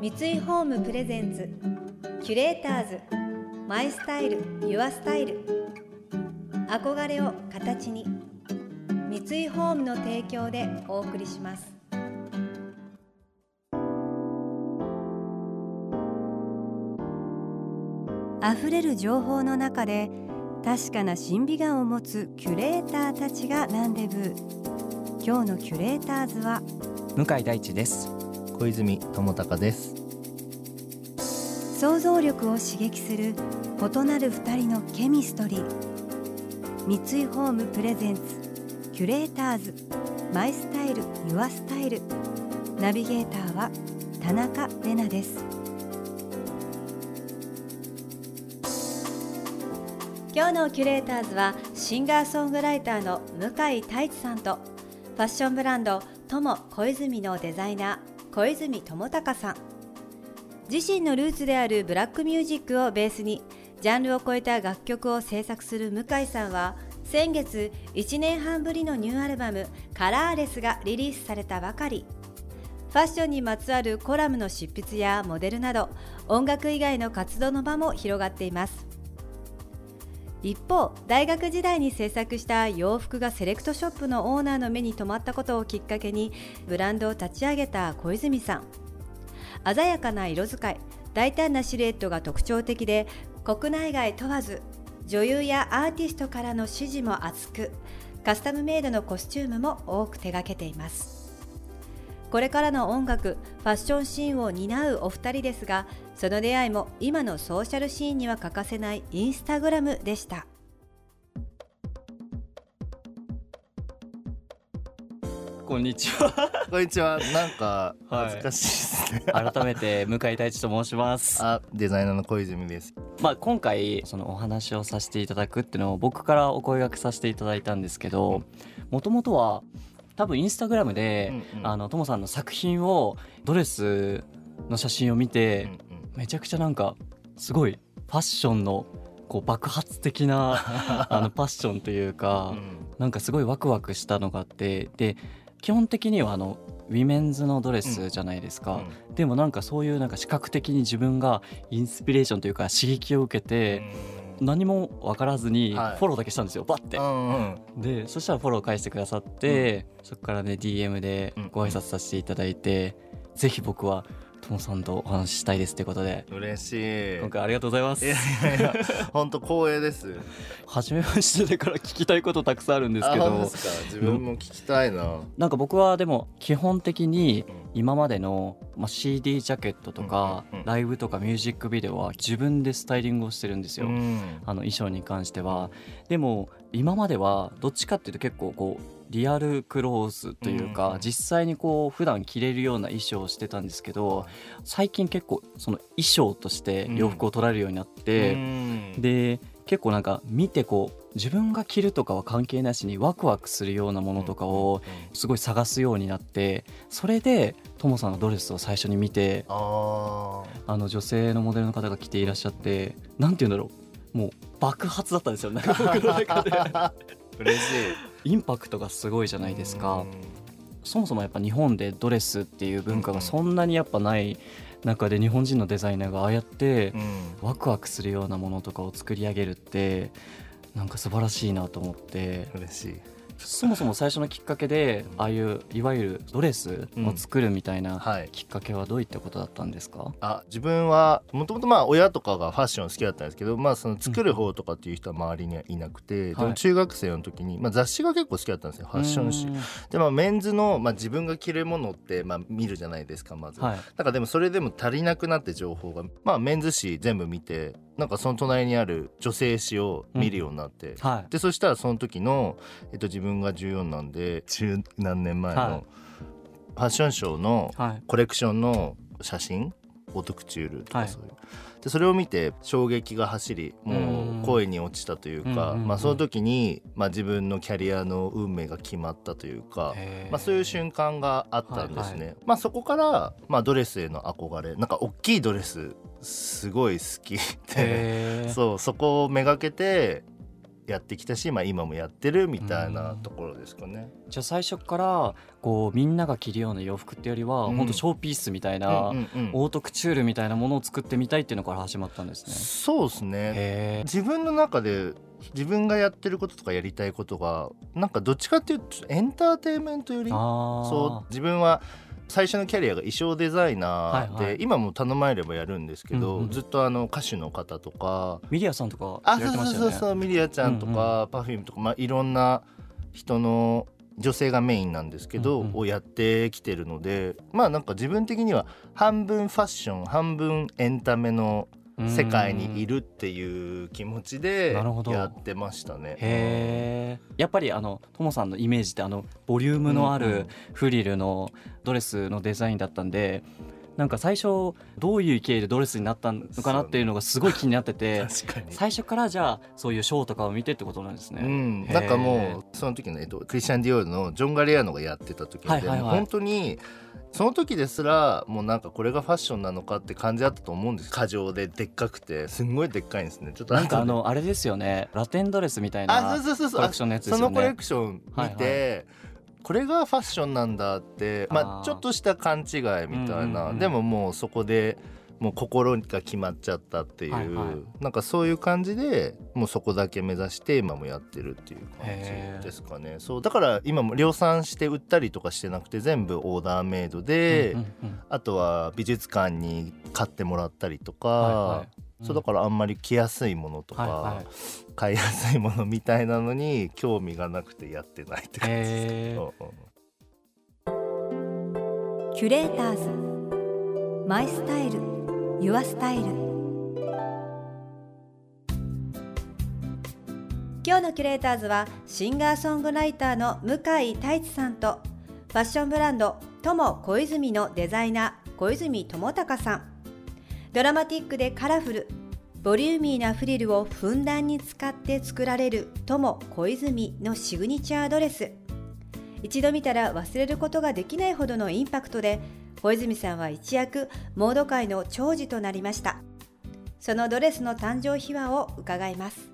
三井ホームプレゼンツキュレーターズマイスタイルユアスタイル。憧れを形に三井ホームの提供でお送りします。溢れる情報の中で確かな審美眼を持つキュレーターたちがランデブー。今日のキュレーターズは向井大地です。小泉智隆です。想像力を刺激する異なる二人のケミストリー。三井ホームプレゼンツキュレーターズ。マイスタイルユアスタイル。ナビゲーターは田中れなです。今日のキュレーターズはシンガーソングライターの向井太一さんとファッションブランド友小泉のデザイナー小泉智隆さん。自身のルーツであるブラックミュージックをベースにジャンルを超えた楽曲を制作する向井さんは先月1年半ぶりのニューアルバム「カラーレス」がリリースされたばかり。ファッションにまつわるコラムの執筆やモデルなど音楽以外の活動の場も広がっています。一方大学時代に制作した洋服がセレクトショップのオーナーの目に留まったことをきっかけにブランドを立ち上げた小泉さん。鮮やかな色使い。大胆なシルエットが特徴的で国内外問わず女優やアーティストからの支持も厚くカスタムメイドのコスチュームも多く手掛けています。これからの音楽ファッションシーンを担うお二人ですがその出会いも今のソーシャルシーンには欠かせないインスタグラムでした。こんにちは。こんにちは。なんか恥ずかしいですね、はい、改めて向井太一と申します。あデザイナーの小泉です。まあ今回そのお話をさせていただくっていうのを僕からお声掛けさせていただいたんですけどもともとは多分インスタグラムで、うんうん、あのともさんの作品をドレスの写真を見て、うんうん、めちゃくちゃなんかすごいファッションのこう爆発的な あのパッションというか、うん、なんかすごいワクワクしたのがあってで基本的にはあのウィメンズのドレスじゃないですか、うんうん、でもなんかそういうなんか視覚的に自分がインスピレーションというか刺激を受けて、何も分からずにフォローだけしたんですよ、はい、バッて、うんうん、でそしたらフォロー返してくださって、そこからね DM でご挨拶させていただいて、うん、ぜひ僕はトモさんとお話ししたいですということで。嬉しい。今回ありがとうございます。いやいや本当光栄です。初めましてだから聞きたいことたくさんあるんですけど。自分も聞きたいな。なんか僕はでも基本的に今までの、まあ、CD ジャケットとか、ライブとかミュージックビデオは自分でスタイリングをしてるんですよ、あの衣装に関しては。でも今まではどっちかっていうと結構こうリアルクローズというか、うん、実際にこう普段着れるような衣装をしてたんですけど最近結構その衣装として洋服を捉えるようになって、うん、で結構なんか見てこう自分が着るとかは関係なしにワクワクするようなものとかをすごい探すようになってそれでトモさんのドレスを最初に見てあの女性のモデルの方が着ていらっしゃってなんて言うんだろう。もう爆発だったんですよ。ね僕の中で。嬉しいインパクトがすごいじゃないですか。そもそもやっぱ日本でドレスっていう文化がそんなにやっぱない中で日本人のデザイナーがああやってワクワクするようなものとかを作り上げるってなんか素晴らしいなと思って。嬉しいそもそも最初のきっかけでああいういわゆるドレスを作るみたいなきっかけはどういったことだったんですか、あ自分はもともとまあ親とかがファッション好きだったんですけど、まあ、その作る方とかっていう人は周りにはいなくて、うん、でも中学生の時に、まあ、雑誌が結構好きだったんですよファッション誌。でまあメンズの、まあ、自分が着るものってまあ見るじゃないですかまず。はい、だからでもそれでも足りなくなって情報が、まあ、メンズ誌全部見てなんかその隣にある女性誌を見るようになって、うん。はい、でそしたらその時の、えっと、自分が14なんで十何年前のファッションショーのコレクションの写真オートクチュールとかそういう、はい、でそれを見て衝撃が走りもう声に落ちたというか、まあ、その時に、まあ、自分のキャリアの運命が決まったというか、まあ、そういう瞬間があったんですね。はいはい、まあ、そこから、まあ、ドレスへの憧れ。なんか大きいドレスすごい好きで。そうそこをめがけてやってきたし、まあ、今もやってるみたいなところですかね。じゃあ最初からこうみんなが着るような洋服ってよりは、うん、本当ショーピースみたいな、オートクチュールみたいなものを作ってみたいっていうのから始まったんですね。そうですね。自分の中で自分がやってることとかやりたいことがなんかどっちかっていうとエンターテインメントより？そう自分は最初のキャリアが衣装デザイナーで、はいはい、今も頼まれればやるんですけど、うんうん、ずっとあの歌手の方とかミリアさんとかやられてましたよね。あそうそうそうミリアちゃんとか、パフュームとか、まあ、いろんな人の女性がメインなんですけど、うんうん、をやってきてるのでまあなんか自分的には半分ファッション半分エンタメの世界にいるっていう気持ちでやってましたね。へやっぱりあのともさんのイメージってあのボリュームのあるフリルのドレスのデザインだったんで。なんか最初どういう経緯でドレスになったのかなっていうのがすごい気になってて 最初からじゃあそういうショーとかを見てってことなんですね。うん、なんかもうその時の、えっと、クリスチャン・ディオールのジョン・ガリアーノがやってた時で、はいはいはい、本当にその時ですらもうなんかこれがファッションなのかって感じだったと思うんです。過剰ででっかくて。すんごいでっかいんですね。ちょっとなんかあのあれですよね。ラテンドレスみたいなコレクションのやつですよね。そのコレクション見て、はいはいこれがファッションなんだってまあちょっとした勘違いみたいな、でももうそこでもう心が決まっちゃったっていう、はいはい、なんかそういう感じでもうそこだけ目指して今もやってるっていう感じですかね。そうだから今も量産して売ったりとかしてなくて全部オーダーメイドで、うんうんうん、あとは美術館に買ってもらったりとか、はいはい。うん、そうだからあんまり着やすいものとか、はいはい、買いやすいものみたいなのに興味がなくてやってないって感じです。キュレーターズ。マイスタイル。ユアスタイル。今日のキュレーターズはシンガーソングライターの向井太一さんとファッションブランド友小泉のデザイナー小泉智隆さんドラマティックでカラフルボリューミーなフリルをふんだんに使って作られる友小泉のシグニチャードレス。一度見たら忘れることができないほどのインパクトで小泉さんは一躍モード界の長寿となりました。そのドレスの誕生秘話を伺います。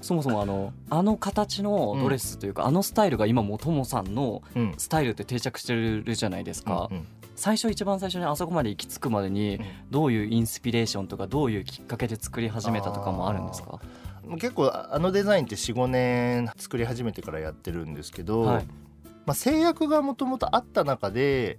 そもそもあのあの形のドレスというか、うん、あのスタイルが今もともさんのスタイルって定着してるじゃないですか、うんうん、最初一番最初にあそこまで行き着くまでにどういうインスピレーションとかどういうきっかけで作り始めたとかもあるんですか？結構あのデザインって45年作り始めてからやってるんですけど、はい、まあ、制約がもともとあった中で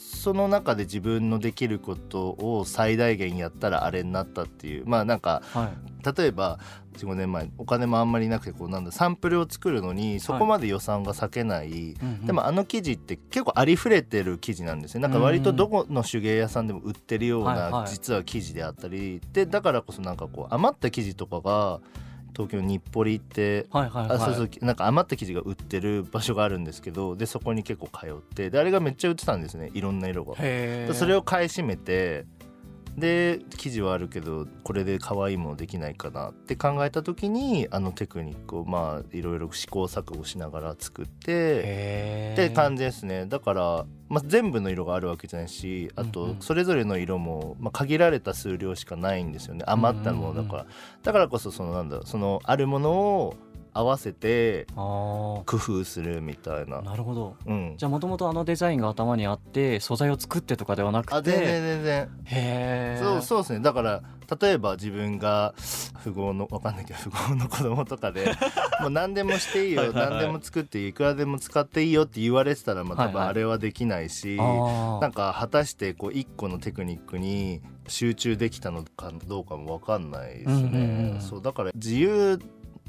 その中で自分のできることを最大限やったらあれになったっていう。まあなんか、はい、例えば45年前お金もあんまりなくてこうなんだサンプルを作るのにそこまで予算が割けない、はい、でもあの生地って結構ありふれてる生地なんですね。なんか割とどこの手芸屋さんでも売ってるような実は生地であったり。でだからこそなんかこう余った生地とかが東京日暮里って、はいはいはい、あそうそうなんか余った生地が売ってる場所があるんですけどでそこに結構通ってであれがめっちゃ売ってたんですねいろんな色が。それを買い占めてで生地はあるけどこれで可愛いものできないかなって考えた時にあのテクニックをまあいろいろ試行錯誤しながら作ってって感じですね。だから、まあ、全部の色があるわけじゃないしあとそれぞれの色も、まあ、限られた数量しかないんですよね。余ったものだから。だからこそそのなんだそのあるものを合わせて工夫するみたいな。なるほど、うん、じゃあもともとあのデザインが頭にあって素材を作ってとかではなくて。あ全然全然。へえそうそうですね。だから例えば自分が富豪のわかんないけど 富豪の子供とかで もう何でもしていいよはい何でも作ってい。くらでも使っていいよって言われてたらまあ多分あれはできないし、はいはい、なんか果たしてこう一個のテクニックに集中できたのかどうかも分かんないですね、うんうんうん、そうだから自由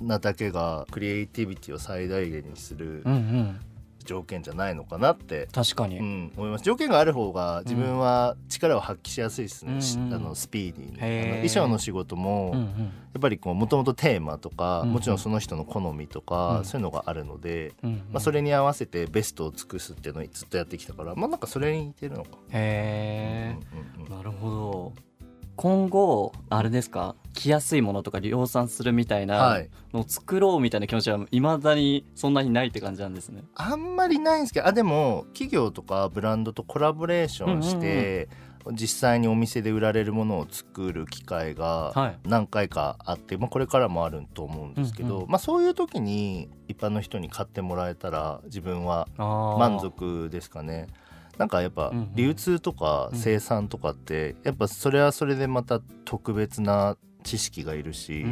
なだけがクリエイティビティを最大限にする条件じゃないのかなって確かに、うん、思います。条件がある方が自分は力を発揮しやすいですね、うん、あのスピーディーに。衣装の仕事も、やっぱりもともとテーマとか、もちろんその人の好みとか、そういうのがあるので、まあ、それに合わせてベストを尽くすっていうのをずっとやってきたからまあなんかそれに似てるのかへえ、なるほど。今後あれですか？着やすいものとか量産するみたいなのを作ろうみたいな気持ちはいまだにそんなにないって感じなんですね。あんまりないんですけどあでも企業とかブランドとコラボレーションして、実際にお店で売られるものを作る機会が何回かあって、はい、まあ、これからもあると思うんですけど、うんうん、まあ、そういう時に一般の人に買ってもらえたら自分は満足ですかね。なんかやっぱ流通とか生産とかってやっぱそれはそれでまた特別な知識がいるし、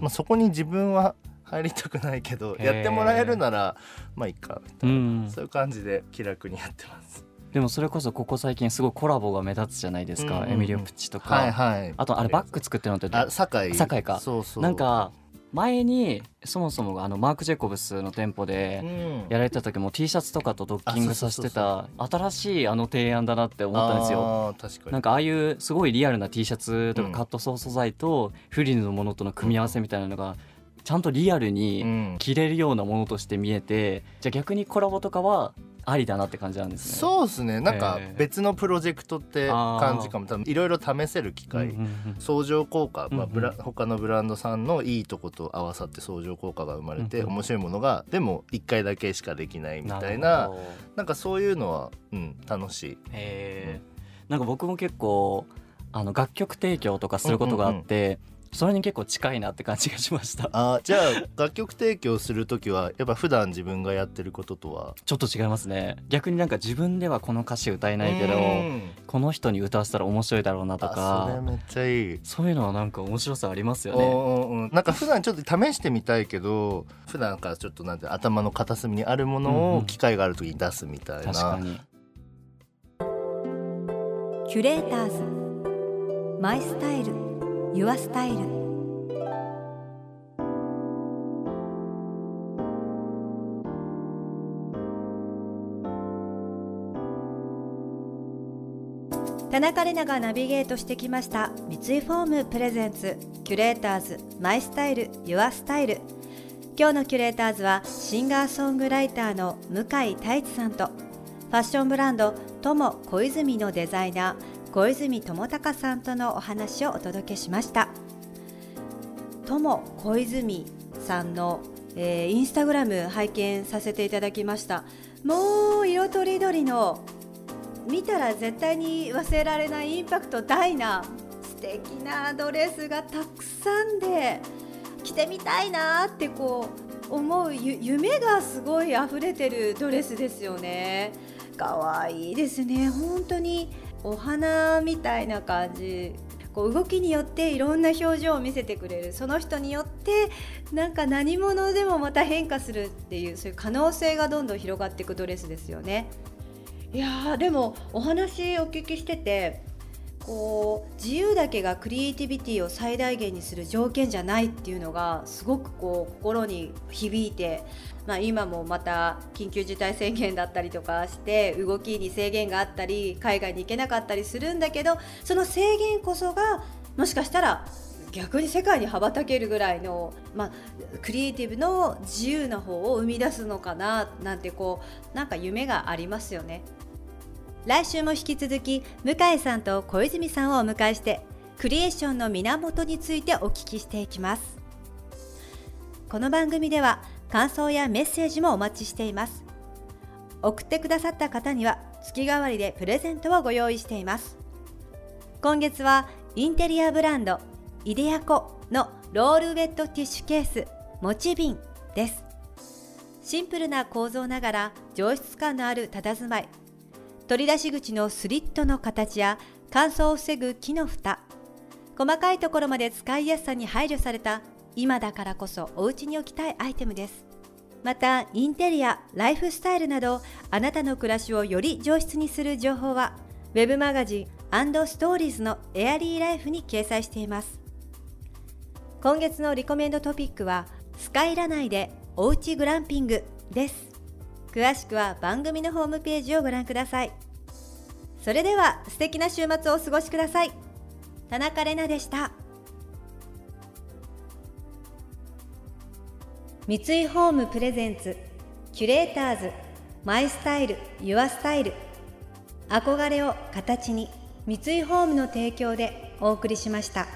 まあ、そこに自分は入りたくないけどやってもらえるならまあいいかみたいな、そういう感じで気楽にやってます。でもそれこそここ最近すごいコラボが目立つじゃないですか、うんうん、エミリオプチとか、はいはい、あとあれバッグ作ってるのってあ堺堺か。そうそう。なんか前にそもそもあのマーク・ジェコブスの店舗でやられた時も T シャツとかとドッキングさせてた新しいあの提案だなって思ったんですよ。なんかああいうすごいリアルな T シャツとかカットソー素材とフリルのものとの組み合わせみたいなのがちゃんとリアルに着れるようなものとして見えてじゃあ逆にコラボとかはありだなって感じなんですね。そうですね。なんか別のプロジェクトって感じかも。多分いろいろ試せる機会、相乗効果、まあ、ブラ他のブランドさんのいいとこと合わさって相乗効果が生まれて、面白いものがでも1回だけしかできないみたいななんかそういうのは、うん、楽しい。へなんか僕も結構あの楽曲提供とかすることがあって、うんうんうんそれに結構近いなって感じがしました。あじゃあ楽曲提供する時はやっぱ普段自分がやってることとは？ちょっと違いますね。逆になんか自分ではこの歌詞歌えないけどこの人に歌わせたら面白いだろうなとか。それめっちゃいい。そういうのはなんか面白さありますよね、うん、なんか普段ちょっと試してみたいけど普段からちょっとなんて頭の片隅にあるものを機会がある時に出すみたいな、確かに。キュレーターズ。マイスタイル Your Style. 田中玲奈がナビゲートしてきました三井ホーム presents キュレーターズ My Style Your Style 今日のキュレーターズはシンガーソングライターの向井太一さんとファッションブランド友小泉のデザイナー小泉智隆さんとのお話をお届けしました。友小泉さんの、えー、インスタグラム拝見させていただきました。もう色とりどりの見たら絶対に忘れられないインパクト大な素敵なドレスがたくさんで着てみたいなってこう思う夢がすごい溢れてるドレスですよね。可愛いですね。本当にお花みたいな感じこう動きによっていろんな表情を見せてくれるその人によってなんか何者でもまた変化するっていうそういう可能性がどんどん広がっていくドレスですよね。いやでもお話お聞きしててこう自由だけがクリエイティビティを最大限にする条件じゃないっていうのがすごくこう心に響いてまあ、今もまた緊急事態宣言だったりとかして動きに制限があったり海外に行けなかったりするんだけどその制限こそがもしかしたら逆に世界に羽ばたけるぐらいの、まあ、クリエイティブの自由な方を生み出すのかななんてこうなんか夢がありますよね。来週も引き続き向井さんと小泉さんをお迎えしてクリエーションの源についてお聞きしていきます。この番組では感想やメッセージもお待ちしています。送ってくださった方には月替わりでプレゼントをご用意しています。今月はインテリアブランドイデアコのロールウェットティッシュケースもち瓶です。シンプルな構造ながら上質感のある佇まい取り出し口のスリットの形や乾燥を防ぐ木の蓋。細かいところまで使いやすさに配慮された今だからこそお家に置きたいアイテムです。またインテリアライフスタイルなどあなたの暮らしをより上質にする情報は web マガジンストーリーズのエアリーライフに掲載しています。今月のリコメンドトピックはスカイラ内でおうちグランピングです。詳しくは番組のホームページをご覧ください。それでは素敵な週末をお過ごしください。田中れなでした。三井ホームプレゼンツキュレーターズマイスタイルユアスタイル。憧れを形に三井ホームの提供でお送りしました。